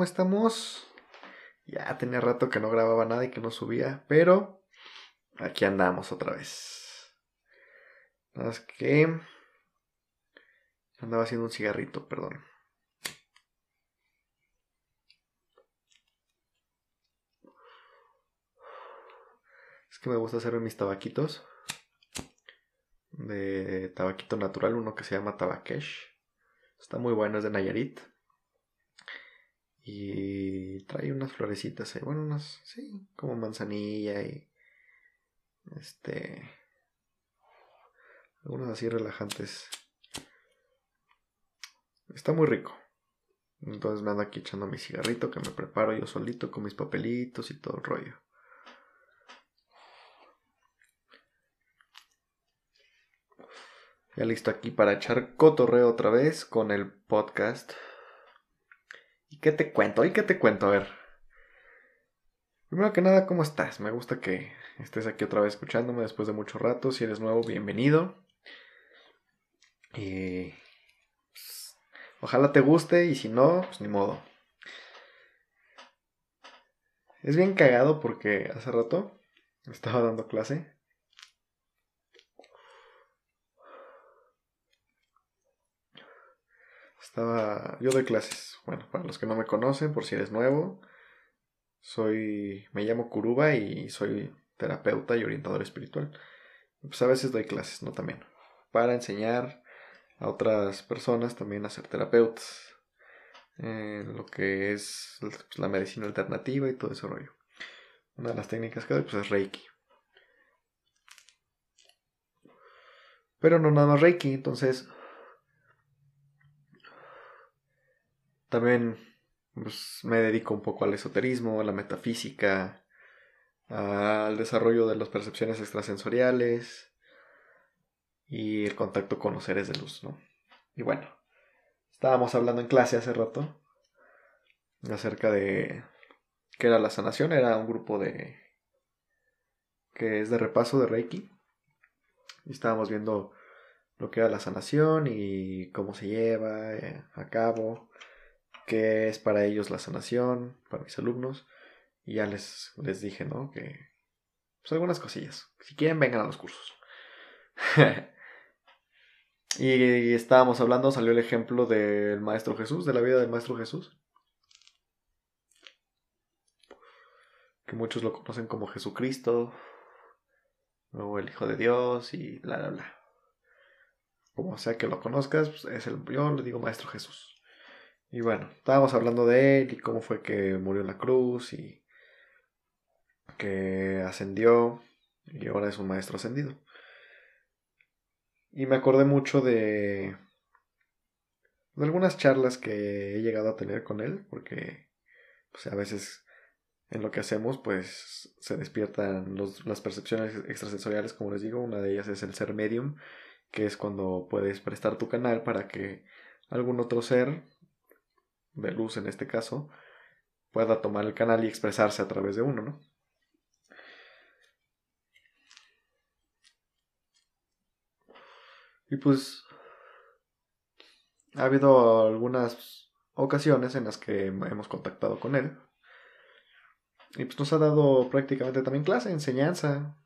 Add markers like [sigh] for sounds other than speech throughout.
¿cómo estamos? Ya tenía rato que no grababa nada y que no subía, pero aquí andamos otra vez. Nada más que andaba haciendo un cigarrito, perdón. Es que me gusta hacer mis tabaquitos de tabaquito natural, uno que se llama Tabakesh. Está muy bueno, es de Nayarit. Y trae unas florecitas ahí, bueno, unas, sí, como manzanilla y este, algunos así relajantes. Está muy rico. Entonces me ando aquí echando mi cigarrito que me preparo yo solito con mis papelitos y todo el rollo. Ya listo aquí para echar cotorreo otra vez con el podcast. ¿Y qué te cuento? ¿Y qué te cuento? A ver. Primero que nada, ¿cómo estás? Me gusta que estés aquí otra vez escuchándome después de mucho rato. Si eres nuevo, bienvenido. Y pues, ojalá te guste y si no, pues ni modo. Es bien cagado porque hace rato estaba dando clase Yo doy clases. Bueno, para los que no me conocen, por si eres nuevo, soy. Me llamo Kuruba y soy terapeuta y orientador espiritual. Pues a veces doy clases, ¿no? También. Para enseñar a otras personas también a ser terapeutas. En lo que es pues, la medicina alternativa y todo ese rollo. Una de las técnicas que doy pues, es Reiki. Pero no nada más Reiki, entonces También pues, me dedico un poco al esoterismo, a la metafísica, al desarrollo de las percepciones extrasensoriales y el contacto con los seres de luz, ¿no? Y bueno, estábamos hablando en clase hace rato acerca de qué era la sanación, era un grupo de que es de repaso de Reiki. Y estábamos viendo lo que era la sanación y cómo se lleva eh, a cabo qué es para ellos la sanación, para mis alumnos. Y ya les, les dije, ¿no? Que pues algunas cosillas. Si quieren, vengan a los cursos. [laughs] y estábamos hablando, salió el ejemplo del Maestro Jesús, de la vida del Maestro Jesús. Que muchos lo conocen como Jesucristo, o el Hijo de Dios, y bla, bla, bla. Como sea que lo conozcas, pues es el, yo le digo Maestro Jesús. Y bueno, estábamos hablando de él y cómo fue que murió en la cruz y que ascendió y ahora es un maestro ascendido. Y me acordé mucho de, de algunas charlas que he llegado a tener con él, porque pues, a veces en lo que hacemos pues se despiertan las percepciones extrasensoriales, como les digo, una de ellas es el ser medium, que es cuando puedes prestar tu canal para que algún otro ser de luz en este caso, pueda tomar el canal y expresarse a través de uno, ¿no? Y pues ha habido algunas ocasiones en las que hemos contactado con él. Y pues nos ha dado prácticamente también clase, enseñanza,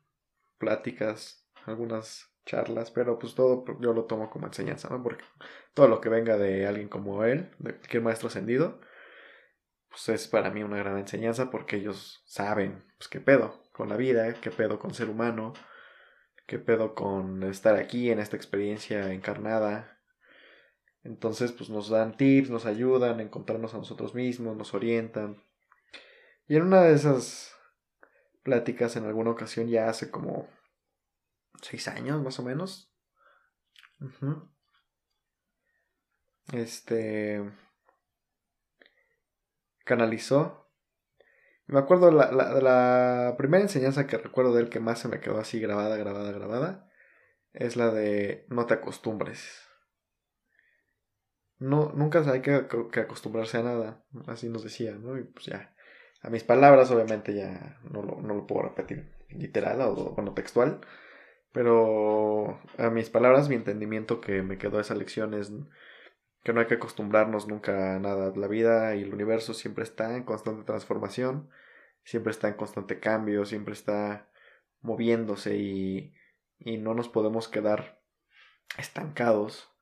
pláticas, algunas charlas, pero pues todo yo lo tomo como enseñanza, ¿no? Porque todo lo que venga de alguien como él, de cualquier maestro ascendido, pues es para mí una gran enseñanza porque ellos saben, pues qué pedo con la vida, qué pedo con ser humano, qué pedo con estar aquí en esta experiencia encarnada. Entonces, pues nos dan tips, nos ayudan a encontrarnos a nosotros mismos, nos orientan. Y en una de esas pláticas, en alguna ocasión, ya hace como seis años más o menos. Este canalizó. Me acuerdo la, la, la, primera enseñanza que recuerdo de él que más se me quedó así grabada, grabada, grabada. Es la de no te acostumbres. No, nunca hay que, que acostumbrarse a nada. Así nos decía, ¿no? Y pues ya. A mis palabras, obviamente, ya no lo, no lo puedo repetir literal o bueno, textual. Pero a mis palabras, mi entendimiento que me quedó esa lección es que no hay que acostumbrarnos nunca a nada. La vida y el universo siempre está en constante transformación, siempre está en constante cambio, siempre está moviéndose y, y no nos podemos quedar estancados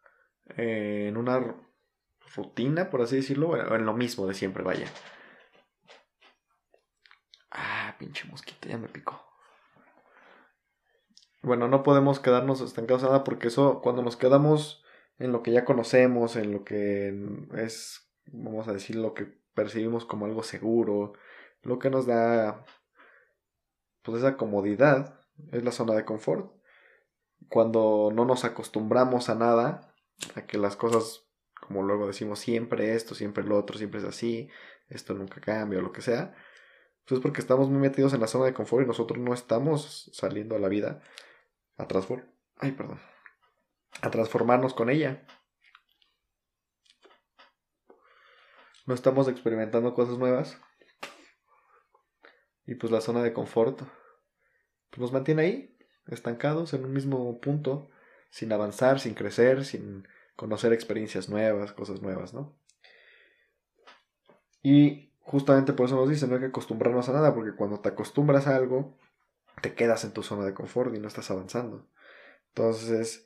en una rutina, por así decirlo, en lo mismo de siempre, vaya. Ah, pinche mosquito, ya me picó. Bueno, no podemos quedarnos estancados nada porque eso, cuando nos quedamos en lo que ya conocemos, en lo que es, vamos a decir, lo que percibimos como algo seguro, lo que nos da, pues esa comodidad, es la zona de confort. Cuando no nos acostumbramos a nada, a que las cosas, como luego decimos, siempre esto, siempre lo otro, siempre es así, esto nunca cambia o lo que sea, pues es porque estamos muy metidos en la zona de confort y nosotros no estamos saliendo a la vida a transformar. Ay, perdón. A transformarnos con ella. No estamos experimentando cosas nuevas. Y pues la zona de confort pues nos mantiene ahí, estancados en un mismo punto, sin avanzar, sin crecer, sin conocer experiencias nuevas, cosas nuevas, ¿no? Y justamente por eso nos dicen, no hay que acostumbrarnos a nada, porque cuando te acostumbras a algo, te quedas en tu zona de confort y no estás avanzando. Entonces,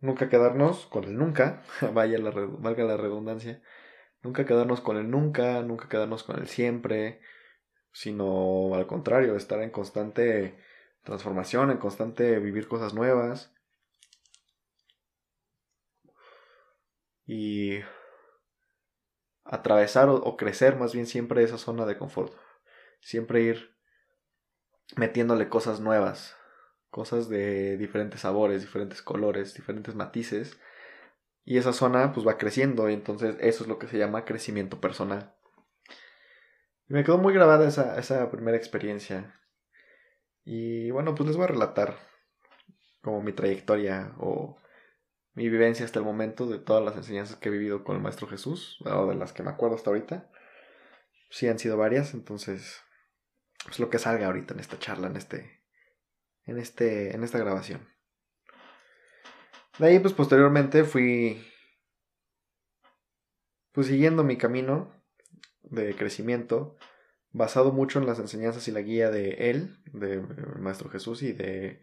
nunca quedarnos con el nunca, [laughs] vaya la, valga la redundancia, nunca quedarnos con el nunca, nunca quedarnos con el siempre, sino al contrario, estar en constante transformación, en constante vivir cosas nuevas. Y atravesar o, crecer más bien siempre esa zona de confort. Siempre ir metiéndole cosas nuevas, cosas de diferentes sabores, diferentes colores, diferentes matices. Y esa zona pues va creciendo y entonces eso es lo que se llama crecimiento personal. Y me quedó muy grabada esa, esa primera experiencia. Y bueno, pues les voy a relatar como mi trayectoria o mi vivencia hasta el momento de todas las enseñanzas que he vivido con el Maestro Jesús, o de las que me acuerdo hasta ahorita. Sí han sido varias, entonces, pues lo que salga ahorita en esta charla, en este, en este, en esta grabación. De ahí, pues posteriormente fui, pues siguiendo mi camino de crecimiento, basado mucho en las enseñanzas y la guía de él, del Maestro Jesús y de,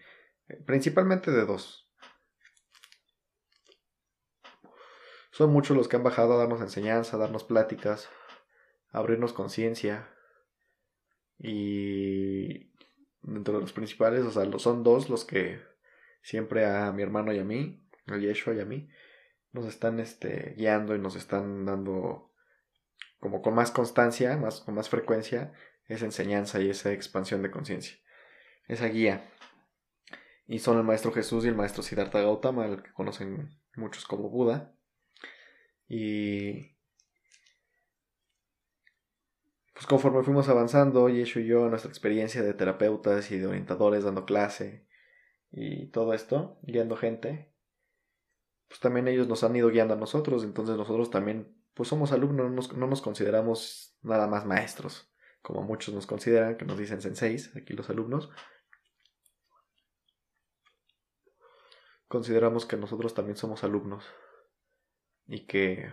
principalmente de dos, Son muchos los que han bajado a darnos enseñanza, a darnos pláticas, a abrirnos conciencia. Y dentro de los principales, o sea, son dos los que siempre a mi hermano y a mí, a Yeshua y a mí, nos están este, guiando y nos están dando como con más constancia, más, con más frecuencia, esa enseñanza y esa expansión de conciencia, esa guía. Y son el Maestro Jesús y el Maestro Siddhartha Gautama, el que conocen muchos como Buda. Y pues conforme fuimos avanzando, Yeshu y yo, nuestra experiencia de terapeutas y de orientadores dando clase y todo esto, guiando gente, pues también ellos nos han ido guiando a nosotros, entonces nosotros también, pues somos alumnos, no nos, no nos consideramos nada más maestros, como muchos nos consideran, que nos dicen senseis, aquí los alumnos. Consideramos que nosotros también somos alumnos y que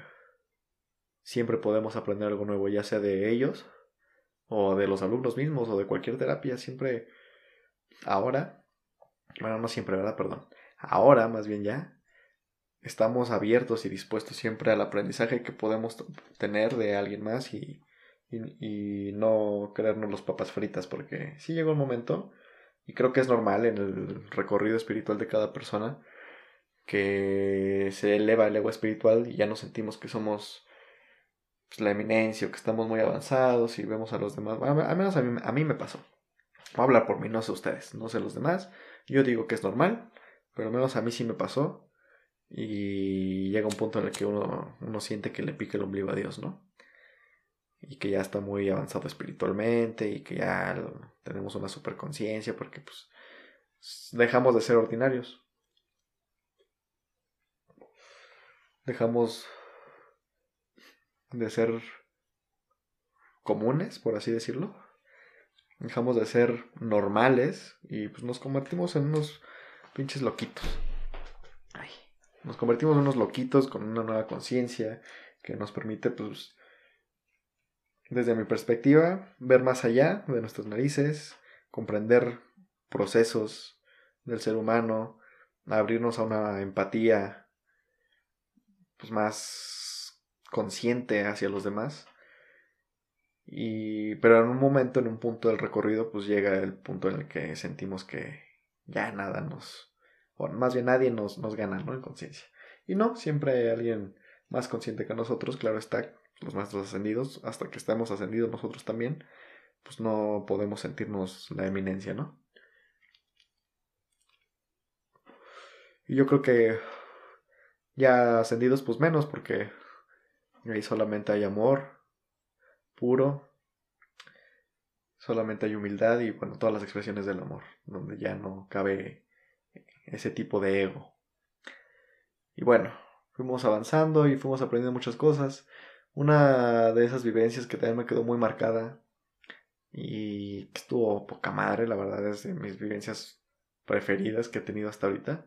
siempre podemos aprender algo nuevo, ya sea de ellos o de los alumnos mismos o de cualquier terapia, siempre ahora, bueno, no siempre, ¿verdad? Perdón, ahora más bien ya estamos abiertos y dispuestos siempre al aprendizaje que podemos tener de alguien más y, y, no creernos los papas fritas, porque sí llegó un momento, y creo que es normal en el recorrido espiritual de cada persona, que se eleva el ego espiritual y ya nos sentimos que somos pues, la eminencia o que estamos muy avanzados y vemos a los demás. Al menos a mí, a mí me pasó. Voy a hablar por mí, no sé ustedes, no sé los demás. Yo digo que es normal, pero al menos a mí sí me pasó. Y llega un punto en el que uno, uno siente que le pica el ombligo a Dios, ¿no? Y que ya está muy avanzado espiritualmente y que ya tenemos una superconciencia porque pues dejamos de ser ordinarios. dejamos de ser comunes, por así decirlo. Dejamos de ser normales y pues nos convertimos en unos pinches loquitos. Ay, Nos convertimos en unos loquitos con una nueva conciencia que nos permite, pues, desde mi perspectiva, ver más allá de nuestras narices, comprender procesos del ser humano, abrirnos a una empatía pues más consciente hacia los demás. Y pero en un momento, en un punto del recorrido, pues llega el punto en el que sentimos que ya nada nos o más bien nadie nos, nos gana, ¿no? En conciencia. Y no, siempre hay alguien más consciente que nosotros, claro está, los maestros ascendidos, hasta que estemos ascendidos nosotros también, pues no podemos sentirnos la eminencia, ¿no? Y yo creo que ya ascendidos, pues menos, porque ahí solamente hay amor puro, solamente hay humildad y, bueno, todas las expresiones del amor, donde ya no cabe ese tipo de ego. Y bueno, fuimos avanzando y fuimos aprendiendo muchas cosas. Una de esas vivencias que también me quedó muy marcada y que estuvo poca madre, la verdad es de mis vivencias preferidas que he tenido hasta ahorita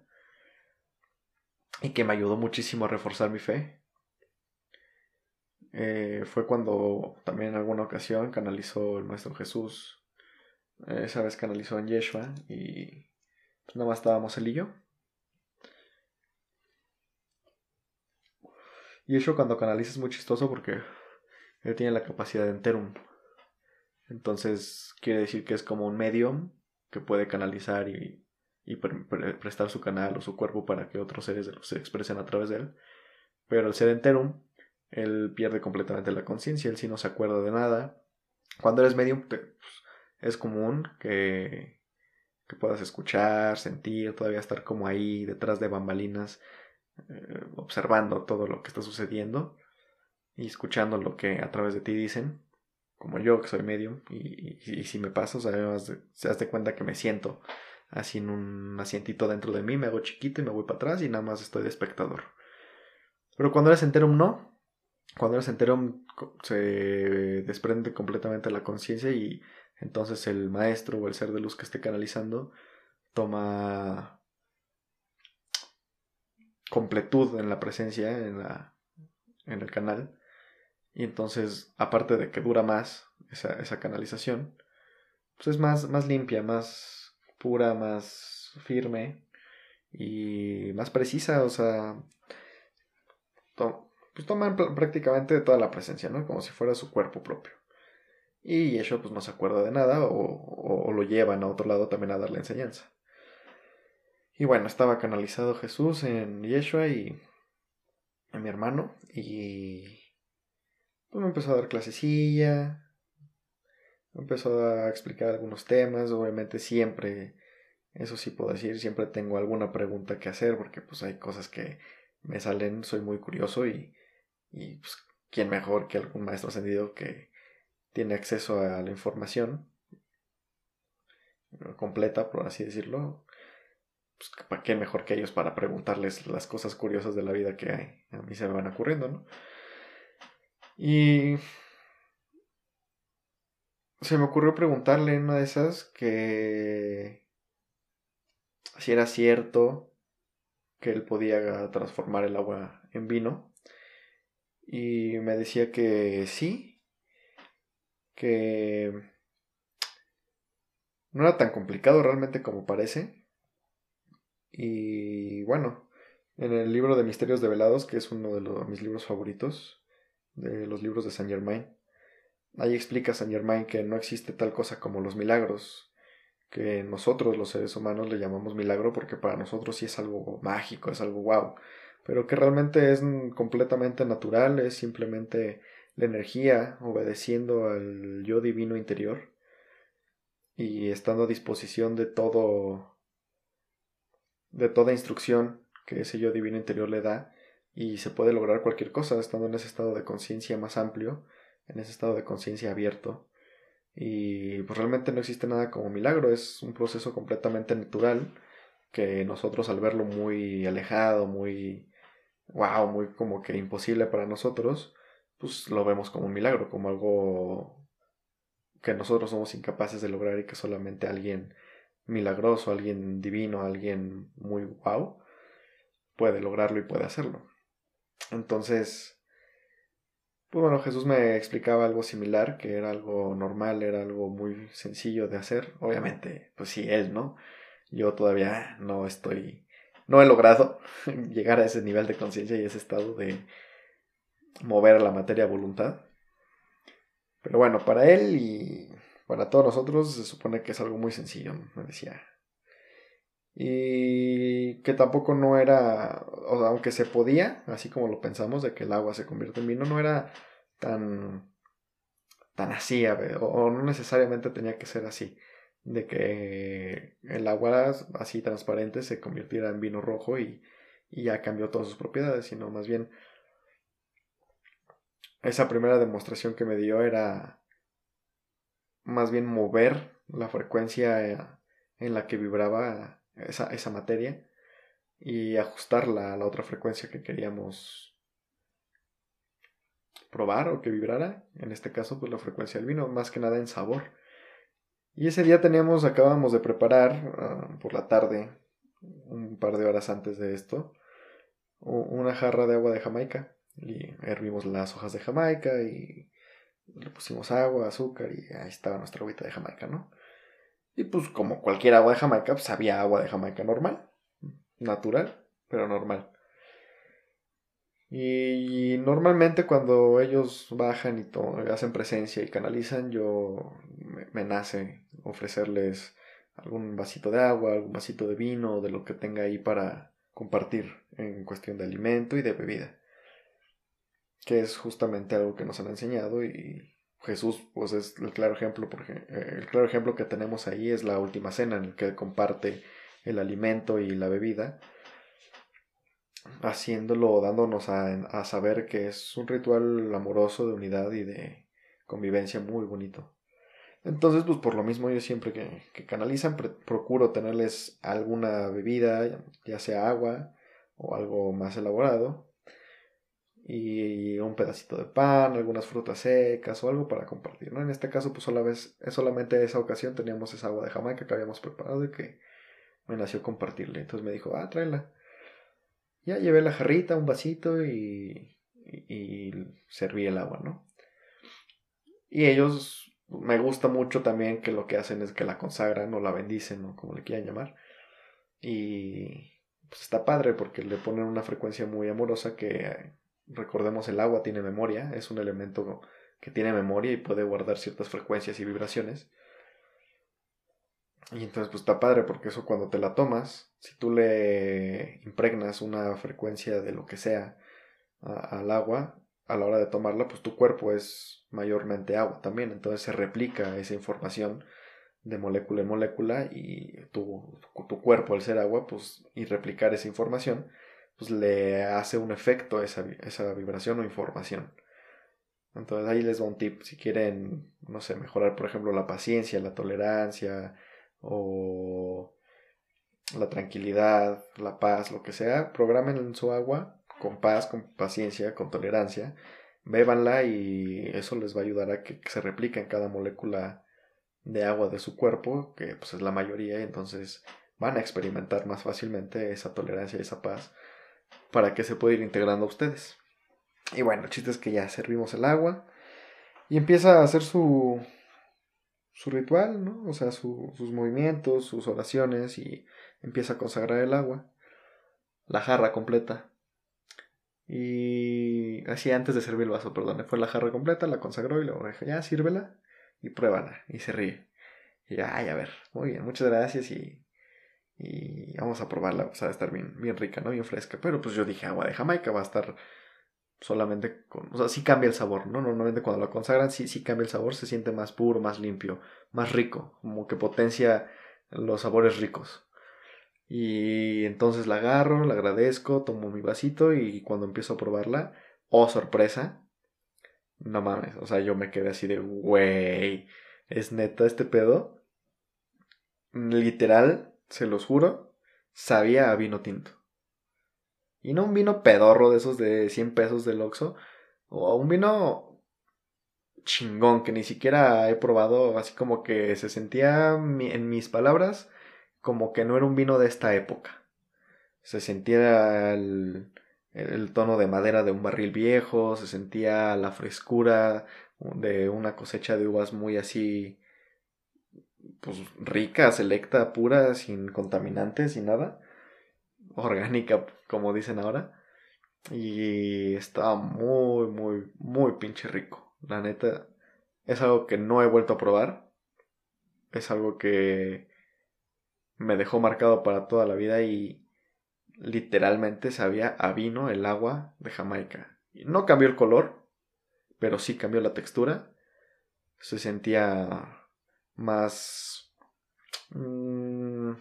y que me ayudó muchísimo a reforzar mi fe. Eh, fue cuando también en alguna ocasión canalizó el Maestro Jesús. esa vez canalizó en Yeshua y pues nada más estábamos él y. Y eso cuando canaliza es muy chistoso porque él tiene la capacidad de enterum. Entonces quiere decir que es como un medium que puede canalizar y, prestar su canal o su cuerpo para que otros seres se expresen a través de él. Pero el ser enterum, él pierde completamente la conciencia, él sí no se acuerda de nada. Cuando eres medium, pues, es común que que puedas escuchar, sentir, todavía estar como ahí detrás de bambalinas, eh, observando todo lo que está sucediendo y escuchando lo que a través de ti dicen, como yo que soy medium, y, si me pasa, o sea, se de cuenta que me siento así en un asientito dentro de mí, me hago chiquito y me voy para atrás y nada más estoy de espectador. Pero cuando eres enterum no, cuando eres enterum se desprende completamente la conciencia y entonces el maestro o el ser de luz que esté canalizando toma completud en la presencia, en, la, en el canal. Y entonces, aparte de que dura más esa, esa canalización, pues es más, más limpia, más pura, más firme y más precisa. O sea, pues toman prácticamente toda la presencia, ¿no? Como si fuera su cuerpo propio. Y eso pues no se acuerda de nada o, lo llevan a otro lado también a darle enseñanza. Y bueno, estaba canalizado Jesús en Yeshua y en mi hermano y pues me empezó a dar clasecilla, me empezó a explicar algunos temas, obviamente siempre, eso sí puedo decir, siempre tengo alguna pregunta que hacer porque pues hay cosas que me salen, soy muy curioso y, y pues quién mejor que algún maestro ascendido que tiene acceso a la información completa, por así decirlo, pues, ¿para qué mejor que ellos para preguntarles las cosas curiosas de la vida que a mí se me van ocurriendo, ¿no? Y se me ocurrió preguntarle en una de esas que si era cierto que él podía transformar el agua en vino. Y me decía que sí, que no era tan complicado realmente como parece. Y bueno, en el libro de Misterios Develados, que es uno de mis libros favoritos, de los libros de Saint Germain, ahí explica Saint Germain que no existe tal cosa como los milagros, que nosotros los seres humanos le llamamos milagro porque para nosotros sí es algo mágico, es algo wow, pero que realmente es completamente natural, es simplemente la energía obedeciendo al yo divino interior y estando a disposición de todo de toda instrucción que ese yo divino interior le da y se puede lograr cualquier cosa estando en ese estado de conciencia más amplio, en ese estado de conciencia abierto. Y pues realmente no existe nada como milagro, es un proceso completamente natural que nosotros al verlo muy alejado, muy wow, muy como que imposible para nosotros, pues lo vemos como un milagro, como algo que nosotros somos incapaces de lograr y que solamente alguien milagroso, alguien divino, alguien muy wow puede lograrlo y puede hacerlo. Entonces, pues bueno, Jesús me explicaba algo similar, que era algo normal, era algo muy sencillo de hacer. Obviamente, pues sí, él, ¿no? Yo todavía no estoy, no he logrado [laughs] llegar a ese nivel de conciencia y ese estado de mover la materia a voluntad. Pero bueno, para él y para todos nosotros se supone que es algo muy sencillo, me decía. Y que tampoco no era, o aunque se podía, así como lo pensamos, de que el agua se convierte en vino, no era tan, tan así, o no necesariamente tenía que ser así de que el agua así transparente se convirtiera en vino rojo y, ya cambió todas sus propiedades, sino más bien esa primera demostración que me dio era más bien mover la frecuencia en la que vibraba esa, esa materia y ajustarla a la otra frecuencia que queríamos probar o que vibrara, en este caso pues la frecuencia del vino, más que nada en sabor. Y ese día teníamos, acabamos de preparar ah, por la tarde, un par de horas antes de esto, una jarra de agua de Jamaica. Y hervimos las hojas de Jamaica y le pusimos agua, azúcar y ahí estaba nuestra agüita de Jamaica, ¿no? Y pues como cualquier agua de Jamaica, pues había agua de Jamaica normal, natural, pero normal. Y normalmente cuando ellos bajan y hacen presencia y canalizan, yo me, nace ofrecerles algún vasito de agua, algún vasito de vino, de lo que tenga ahí para compartir en cuestión de alimento y de bebida. Que es justamente algo que nos han enseñado y Jesús pues es el claro ejemplo, porque eh, el claro ejemplo que tenemos ahí es la última cena en el que comparte el alimento y la bebida haciéndolo, dándonos a, saber que es un ritual amoroso de unidad y de convivencia muy bonito. Entonces, pues por lo mismo yo siempre que, canalizan procuro tenerles alguna bebida, ya sea agua o algo más elaborado, y un pedacito de pan, algunas frutas secas o algo para compartir, ¿no? En este caso, pues vez, solamente esa ocasión teníamos esa agua de Jamaica que habíamos preparado y que me nació compartirle. Entonces me dijo, ah, tráela. Ya llevé la jarrita, un vasito y, serví el agua, ¿no? Y ellos, me gusta mucho también que lo que hacen es que la consagran o la bendicen o como le quieran llamar. Y pues está padre porque le ponen una frecuencia muy amorosa que recordemos el agua tiene memoria, es un elemento que tiene memoria y puede guardar ciertas frecuencias y vibraciones. Y entonces pues está padre porque eso cuando te la tomas, si tú le impregnas una frecuencia de lo que sea al agua, a la hora de tomarla, pues tu cuerpo es mayormente agua también. Entonces se replica esa información de molécula en molécula y tu, tu cuerpo al ser agua, pues y replicar esa información, pues le hace un efecto esa, esa vibración o información. Entonces ahí les va un tip. Si quieren, no sé, mejorar, por ejemplo, la paciencia, la tolerancia, o la tranquilidad, la paz, lo que sea, programen en su agua con paz, con paciencia, con tolerancia, bébanla y eso les va a ayudar a que, se replique en cada molécula de agua de su cuerpo, que pues es la mayoría, entonces van a experimentar más fácilmente esa tolerancia y esa paz para que se pueda ir integrando a ustedes. Y bueno, el chiste es que ya servimos el agua y empieza a hacer su, su ritual, ¿no? O sea, sus movimientos, sus oraciones y empieza a consagrar el agua, la jarra completa. Y así antes de servir el vaso, perdón, fue la jarra completa, la consagró y luego dijo, ya, sírvela y pruébala. Y se ríe. Y ya, ay, a ver, muy bien, muchas gracias y, y vamos a probarla, o sea, va a estar bien, bien rica, ¿no? Bien fresca. Pero pues yo dije, agua de Jamaica va a estar solamente con, o sea, sí cambia el sabor, ¿no? Normalmente cuando lo consagran sí, sí cambia el sabor, se siente más puro, más limpio, más rico, como que potencia los sabores ricos. Y entonces la agarro, la agradezco, tomo mi vasito y cuando empiezo a probarla, oh sorpresa, no mames, o sea, yo me quedé así de, güey, es neta este pedo. Literal, se los juro, sabía a vino tinto. Y no un vino pedorro de esos de 100 pesos del Oxxo. O un vino chingón que ni siquiera he probado. Así como que se sentía en mis palabras como que no era un vino de esta época. Se sentía el, el tono de madera de un barril viejo, se sentía la frescura de una cosecha de uvas muy así, pues rica, selecta, pura, sin contaminantes, sin nada, orgánica, como dicen ahora. Y estaba muy, muy, muy pinche rico. La neta, es algo que no he vuelto a probar. Es algo que me dejó marcado para toda la vida y literalmente sabía a vino el agua de Jamaica. No cambió el color, pero sí cambió la textura. Se sentía más... un mm,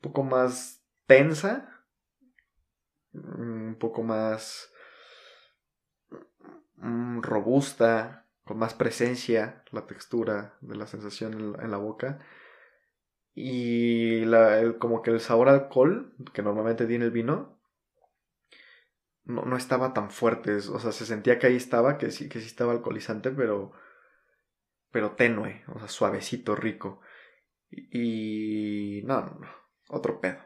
poco más tensa. Un poco más mm, robusta, con más presencia, la textura de la sensación en la boca y la, como que el sabor alcohol que normalmente tiene el vino no, no, estaba tan fuerte. O sea, se sentía que ahí estaba, que sí, que sí estaba alcoholizante, pero, pero tenue, o sea, suavecito, rico. Y, no, no, no, otro pedo.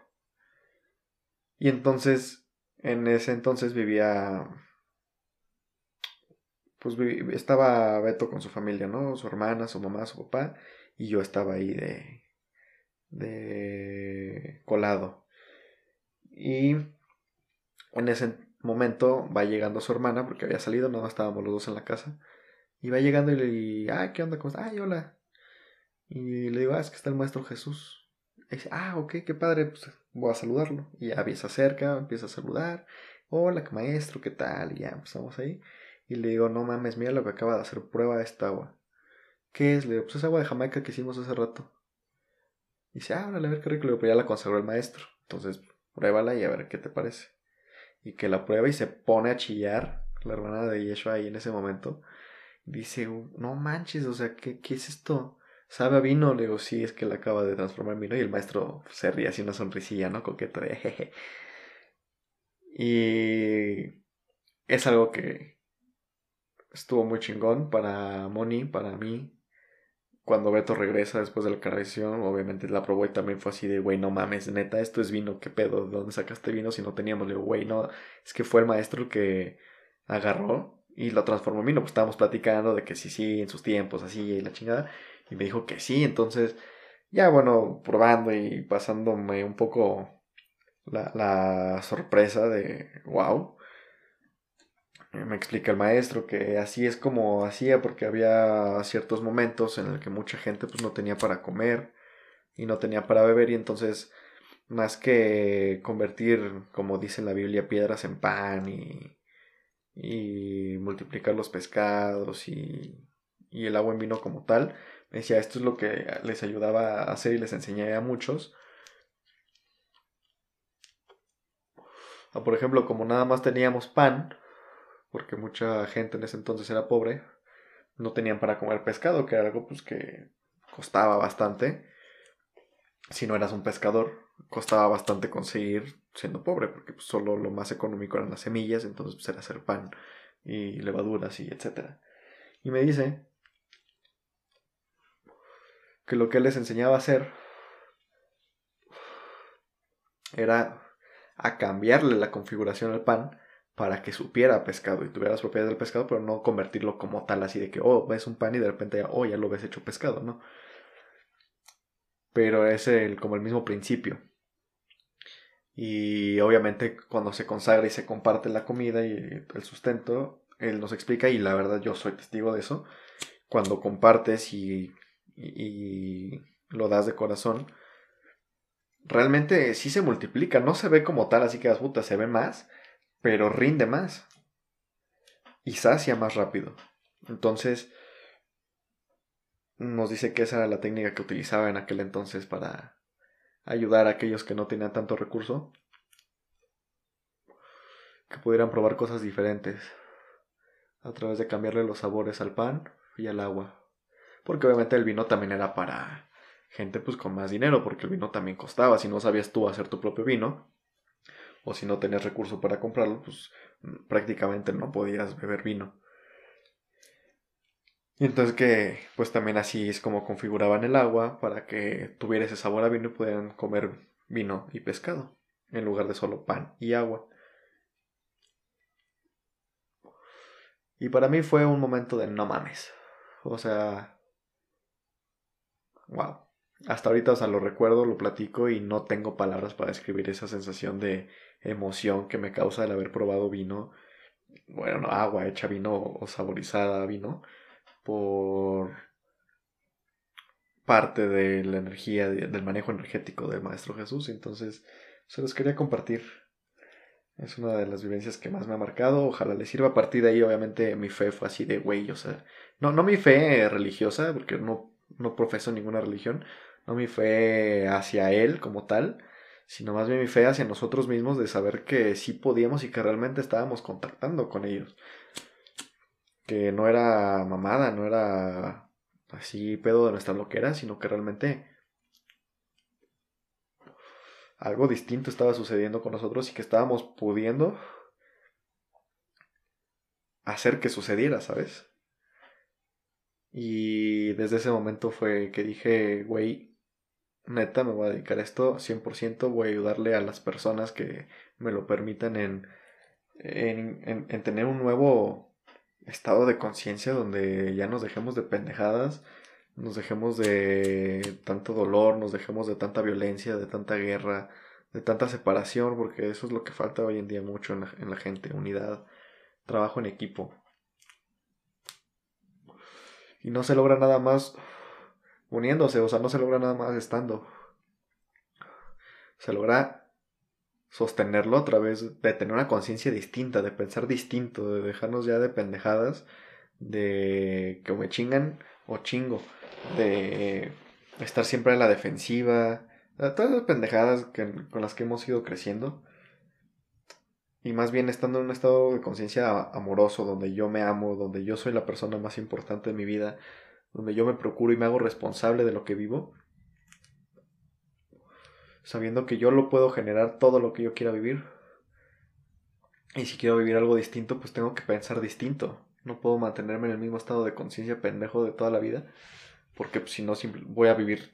Y entonces, en ese entonces vivía, pues estaba Beto con su familia, ¿no? Su hermana, su mamá, su papá, y yo estaba ahí de, de colado. Y en ese momento va llegando su hermana, porque había salido, no estábamos los dos en la casa. Y va llegando y le dice, ah, ¿qué onda? ¿Cómo Ay, hola. Y le digo, ah, es que está el maestro Jesús. Dice, ah, ok, qué padre, pues voy a saludarlo. Y ya se acerca, empieza a saludar. Hola, maestro, ¿qué tal? Y ya empezamos ahí. Y le digo, no mames, mira lo que acaba de hacer prueba esta agua. ¿Qué es? Le digo, pues es agua de Jamaica que hicimos hace rato. Y dice, ah, a ver qué rico. Le ya la consagró el maestro. Entonces, pruébala y a ver qué te parece. Y que la prueba y se pone a chillar la hermana de Yeshua ahí en ese momento. Dice, no manches, o sea, ¿qué, qué es esto? ¿Sabe a vino? Le digo, sí, es que la acaba de transformar en vino. Y el maestro se ríe así una sonrisilla, ¿no? Coqueto de jeje. Y es algo que estuvo muy chingón para Moni, para mí, cuando Beto regresa después de la canalización, obviamente la probó y también fue así de, güey, no mames, neta, esto es vino, ¿qué pedo? ¿De dónde sacaste vino si no teníamos? Le digo, güey, no, es que fue el maestro el que agarró y lo transformó en vino. Pues estábamos platicando de que sí, sí, en sus tiempos, así y la chingada. Y me dijo que sí, entonces, ya bueno, probando y pasándome un poco la, la sorpresa de, wow me explica el maestro que así es como hacía porque había ciertos momentos en el que mucha gente pues no tenía para comer y no tenía para beber y entonces más que convertir como dice la Biblia piedras en pan y, y multiplicar los pescados y, y el agua en vino como tal decía esto es lo que les ayudaba a hacer y les enseñé a muchos por ejemplo como nada más teníamos pan porque mucha gente en ese entonces era pobre, no tenían para comer pescado, que era algo pues que costaba bastante. Si no eras un pescador, costaba bastante conseguir siendo pobre, porque pues, solo lo más económico eran las semillas, entonces pues, era hacer pan y levaduras y etcétera. Y me dice que lo que él les enseñaba a hacer era a cambiarle la configuración al pan para que supiera pescado y tuviera las propiedades del pescado, pero no convertirlo como tal, así de que, oh, ves un pan y de repente ya, oh, ya lo ves hecho pescado, ¿no? Pero es el, como el mismo principio. Y obviamente cuando se consagra y se comparte la comida y el sustento, él nos explica, y la verdad yo soy testigo de eso, cuando compartes y, y, lo das de corazón, realmente sí se multiplica, no se ve como tal, así que las putas se ve más, pero rinde más y sacia más rápido. Entonces, nos dice que esa era la técnica que utilizaba en aquel entonces para ayudar a aquellos que no tenían tanto recurso, que pudieran probar cosas diferentes a través de cambiarle los sabores al pan y al agua. Porque obviamente el vino también era para gente pues con más dinero, porque el vino también costaba, si no sabías tú hacer tu propio vino, o si no tenías recurso para comprarlo, pues mm, prácticamente no podías beber vino. Y entonces que pues también así es como configuraban el agua para que tuviera ese sabor a vino y pudieran comer vino y pescado. en lugar de solo pan y agua. Y para mí fue un momento de no mames. O sea, wow. Hasta ahorita, o sea, lo recuerdo, lo platico y no tengo palabras para describir esa sensación de emoción que me causa el haber probado vino. Bueno, no, agua hecha vino o saborizada vino. Por parte de la energía, del manejo energético del Maestro Jesús. Entonces, se los quería compartir. Es una de las vivencias que más me ha marcado. Ojalá le sirva. A partir de ahí, obviamente, mi fe fue así de güey. O sea, no, no mi fe religiosa, porque no, no profeso ninguna religión. No mi fe hacia él como tal, sino más bien mi fe hacia nosotros mismos de saber que sí podíamos y que realmente estábamos contactando con ellos. Que no era mamada, no era así pedo de nuestra loquera, sino que realmente algo distinto estaba sucediendo con nosotros y que estábamos pudiendo hacer que sucediera, ¿sabes? Y desde ese momento fue que dije, güey, neta, me voy a dedicar a esto 100%, voy a ayudarle a las personas que me lo permitan en, en, en tener un nuevo estado de conciencia donde ya nos dejemos de pendejadas, nos dejemos de tanto dolor, nos dejemos de tanta violencia, de tanta guerra, de tanta separación, porque eso es lo que falta hoy en día mucho en la, en la gente, unidad, trabajo en equipo. Y no se logra nada más uniéndose, o sea, no se logra nada más estando. Se logra sostenerlo a través de tener una conciencia distinta, de pensar distinto, de dejarnos ya de pendejadas, de que me chingan o chingo de estar siempre en la defensiva, todas las pendejadas con las que hemos ido creciendo. Y más bien estando en un estado de conciencia amoroso, donde yo me amo, donde yo soy la persona más importante de mi vida, donde yo me procuro y me hago responsable de lo que vivo, sabiendo que yo lo puedo generar todo lo que yo quiera vivir. Y si quiero vivir algo distinto, pues tengo que pensar distinto. No puedo mantenerme en el mismo estado de conciencia pendejo de toda la vida porque pues, si no voy a vivir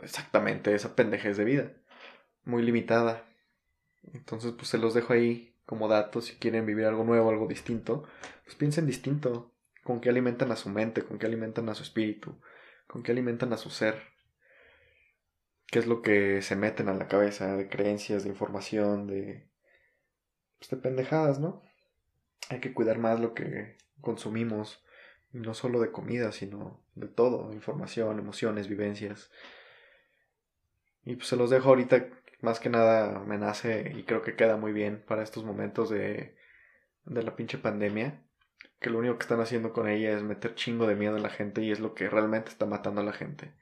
exactamente esa pendejez de vida, muy limitada. Entonces pues se los dejo ahí como datos, si quieren vivir algo nuevo, algo distinto, pues piensen distinto, con qué alimentan a su mente, con qué alimentan a su espíritu, con qué alimentan a su ser, qué es lo que se meten a la cabeza de creencias, de información, de, pues, de pendejadas, ¿no? Hay que cuidar más lo que consumimos, no solo de comida, sino de todo, información, emociones, vivencias. Y pues se los dejo ahorita, más que nada me nace y creo que queda muy bien para estos momentos de, de la pinche pandemia, que lo único que están haciendo con ella es meter chingo de miedo a la gente y es lo que realmente está matando a la gente.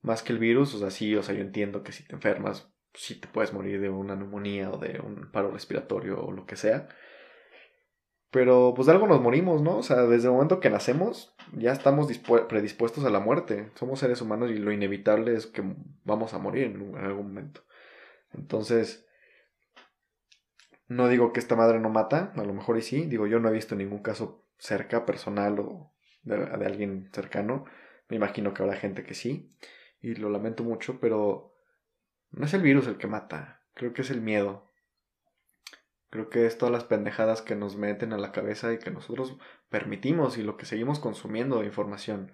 Más que el virus, o sea, sí, o sea, yo entiendo que si te enfermas, sí te puedes morir de una neumonía o de un paro respiratorio o lo que sea pero pues de algo nos morimos, ¿no? O sea, desde el momento que nacemos ya estamos predispuestos a la muerte. Somos seres humanos y lo inevitable es que vamos a morir en, algún momento. Entonces, no digo que esta madre no mata, a lo mejor y sí. Digo, yo no he visto ningún caso cerca, personal o de, alguien cercano. Me imagino que habrá gente que sí. Y lo lamento mucho, pero no es el virus el que mata. Creo que es el miedo Creo que es todas las pendejadas que nos meten a la cabeza y que nosotros permitimos y lo que seguimos consumiendo de información.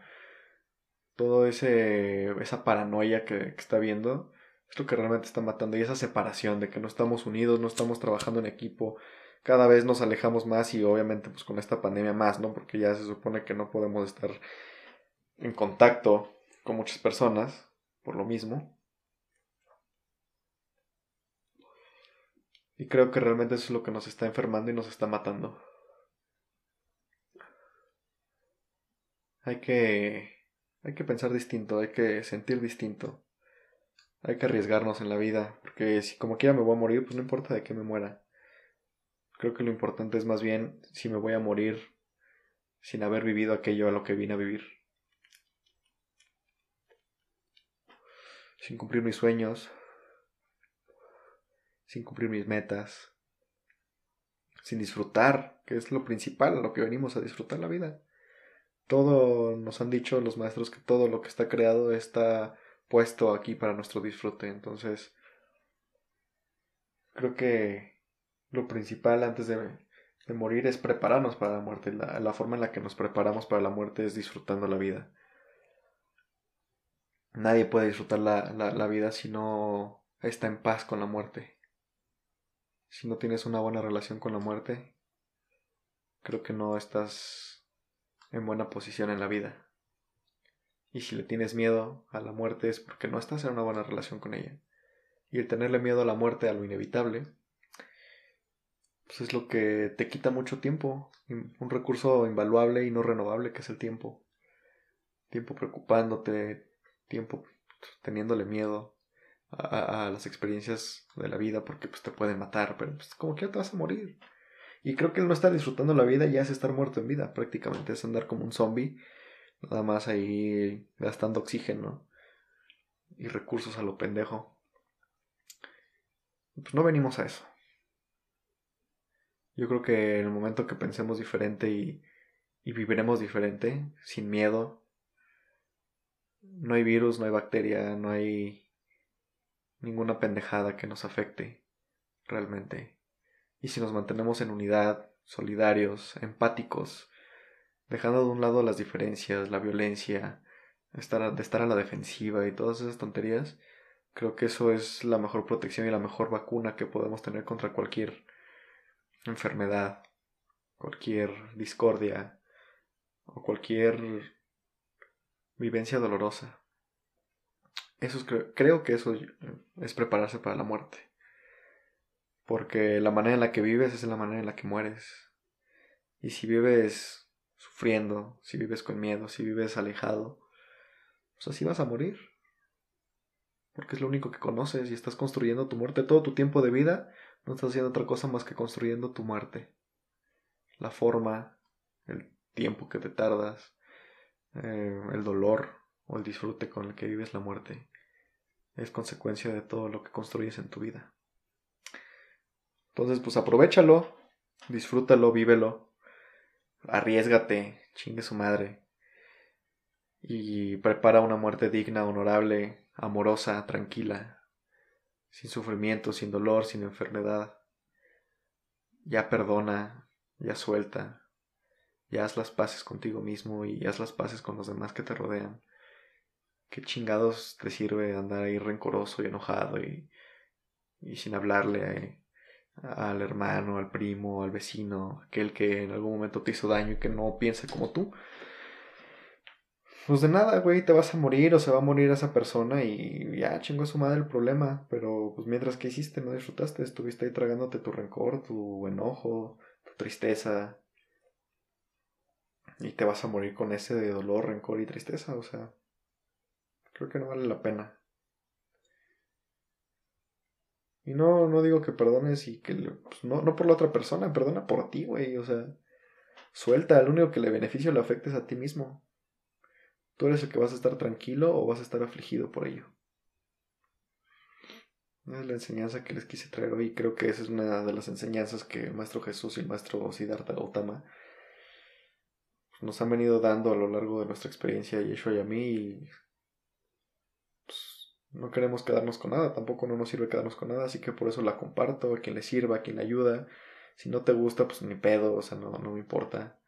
Todo ese esa paranoia que, que está viendo es lo que realmente está matando y esa separación de que no estamos unidos, no estamos trabajando en equipo, cada vez nos alejamos más y obviamente pues con esta pandemia más, ¿no? Porque ya se supone que no podemos estar en contacto con muchas personas por lo mismo. Y creo que realmente eso es lo que nos está enfermando y nos está matando. Hay que hay que pensar distinto, hay que sentir distinto. Hay que arriesgarnos en la vida, porque si como quiera me voy a morir, pues no importa de qué me muera. Creo que lo importante es más bien si me voy a morir sin haber vivido aquello a lo que vine a vivir. Sin cumplir mis sueños, sin cumplir mis metas, sin disfrutar, que es lo principal, lo que venimos a disfrutar la vida. Todo, nos han dicho los maestros que todo lo que está creado está puesto aquí para nuestro disfrute. Entonces, creo que lo principal antes de, morir es prepararnos para la muerte. La, forma en la que nos preparamos para la muerte es disfrutando la vida. Nadie puede disfrutar la, la vida si no está en paz con la muerte. Si no tienes una buena relación con la muerte, creo que no estás en buena posición en la vida. Y si le tienes miedo a la muerte es porque no estás en una buena relación con ella. Y el tenerle miedo a la muerte, a lo inevitable, pues es lo que te quita mucho tiempo. Un recurso invaluable y no renovable que es el tiempo. Tiempo preocupándote, tiempo teniéndole miedo a, las experiencias de la vida porque pues te pueden matar, pero pues como que te vas a morir. Y creo que el no estar disfrutando la vida ya es estar muerto en vida, prácticamente es andar como un zombie Nada más ahí gastando oxígeno y recursos a lo pendejo. Pues no venimos a eso. Yo creo que en el momento que pensemos diferente y, y viviremos diferente, sin miedo, no hay virus, no hay bacteria, no hay ninguna pendejada que nos afecte realmente. Y si nos mantenemos en unidad, solidarios, empáticos, dejando de un lado las diferencias, la violencia, estar de estar a la defensiva y todas esas tonterías, creo que eso es la mejor protección y la mejor vacuna que podemos tener contra cualquier enfermedad, cualquier discordia o cualquier vivencia dolorosa. Eso es, creo que eso es prepararse para la muerte. Porque la manera en la que vives es la manera en la que mueres. Y si vives sufriendo, si vives con miedo, si vives alejado, pues así vas a morir. Porque es lo único que conoces y estás construyendo tu muerte. Todo tu tiempo de vida no estás haciendo otra cosa más que construyendo tu muerte. La forma, el tiempo que te tardas, eh, el dolor o el disfrute con el que vives la muerte es consecuencia de todo lo que construyes en tu vida. Entonces, pues aprovechalo, disfrútalo, vívelo arriesgate, chingue su madre. Y prepara una muerte digna, honorable, amorosa, tranquila, sin sufrimiento, sin dolor, sin enfermedad. Ya perdona, ya suelta, ya haz las paces contigo mismo y haz las paces con los demás que te rodean. ¿Qué chingados te sirve andar ahí rencoroso y enojado y, y sin hablarle al hermano, al primo, al vecino, aquel que en algún momento te hizo daño y que no piensa como tú. Pues de nada, güey, te vas a morir o se va a morir esa persona y ya chingó a su madre el problema. Pero pues mientras que hiciste, no disfrutaste, estuviste ahí tragándote tu rencor, tu enojo, tu tristeza. Y te vas a morir con ese de dolor, rencor y tristeza, o sea, creo que no vale la pena. Y no, no digo que perdones y que pues, no, no por la otra persona, perdona por ti, güey. O sea, suelta, el único que le beneficio le afecta es a ti mismo. Tú eres el que vas a estar tranquilo o vas a estar afligido por ello. Esa es la enseñanza que les quise traer hoy. Creo que esa es una de las enseñanzas que el Maestro Jesús y el Maestro Siddhartha Gautama nos han venido dando a lo largo de nuestra experiencia, Yeshua y a mí. No queremos quedarnos con nada, tampoco no nos sirve quedarnos con nada, así que por eso la comparto, a quien le sirva, a quien le ayuda. Si no te gusta, pues ni pedo, o sea, no, no me importa.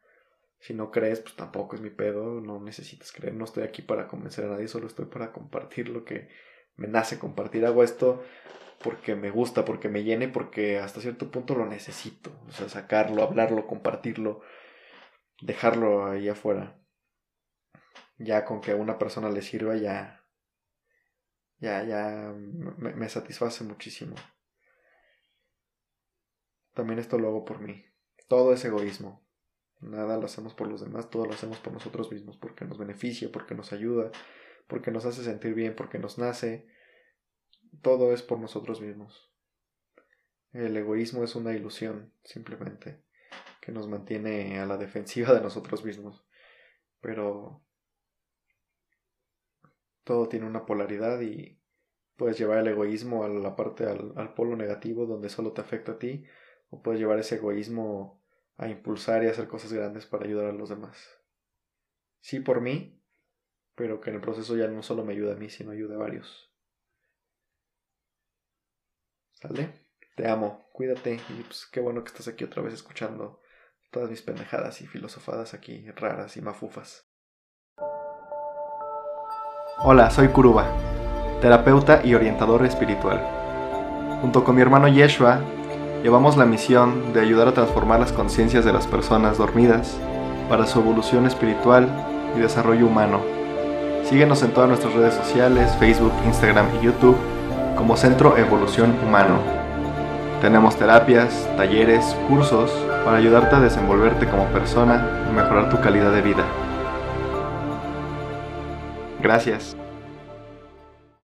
Si no crees, pues tampoco es mi pedo, no necesitas creer, no estoy aquí para convencer a nadie, solo estoy para compartir lo que me nace compartir. Hago esto porque me gusta, porque me llene, porque hasta cierto punto lo necesito. O sea, sacarlo, hablarlo, compartirlo, dejarlo ahí afuera. Ya con que a una persona le sirva, ya, ya, ya me, satisface muchísimo. También esto lo hago por mí. Todo es egoísmo. Nada lo hacemos por los demás, todo lo hacemos por nosotros mismos, porque nos beneficia, porque nos ayuda, porque nos hace sentir bien, porque nos nace. Todo es por nosotros mismos. El egoísmo es una ilusión, simplemente, que nos mantiene a la defensiva de nosotros mismos. Pero todo tiene una polaridad y puedes llevar el egoísmo a la parte al, polo negativo donde solo te afecta a ti o puedes llevar ese egoísmo a impulsar y hacer cosas grandes para ayudar a los demás. Sí por mí, pero que en el proceso ya no solo me ayuda a mí, sino ayuda a varios. ¿Sale? Te amo, cuídate y pues qué bueno que estás aquí otra vez escuchando todas mis pendejadas y filosofadas aquí raras y mafufas. Hola, soy Kuruba, terapeuta y orientador espiritual. Junto con mi hermano Yeshua, llevamos la misión de ayudar a transformar las conciencias de las personas dormidas para su evolución espiritual y desarrollo humano. Síguenos en todas nuestras redes sociales, Facebook, Instagram y YouTube como Centro Evolución Humano. Tenemos terapias, talleres, cursos para ayudarte a desenvolverte como persona y mejorar tu calidad de vida. Gracias.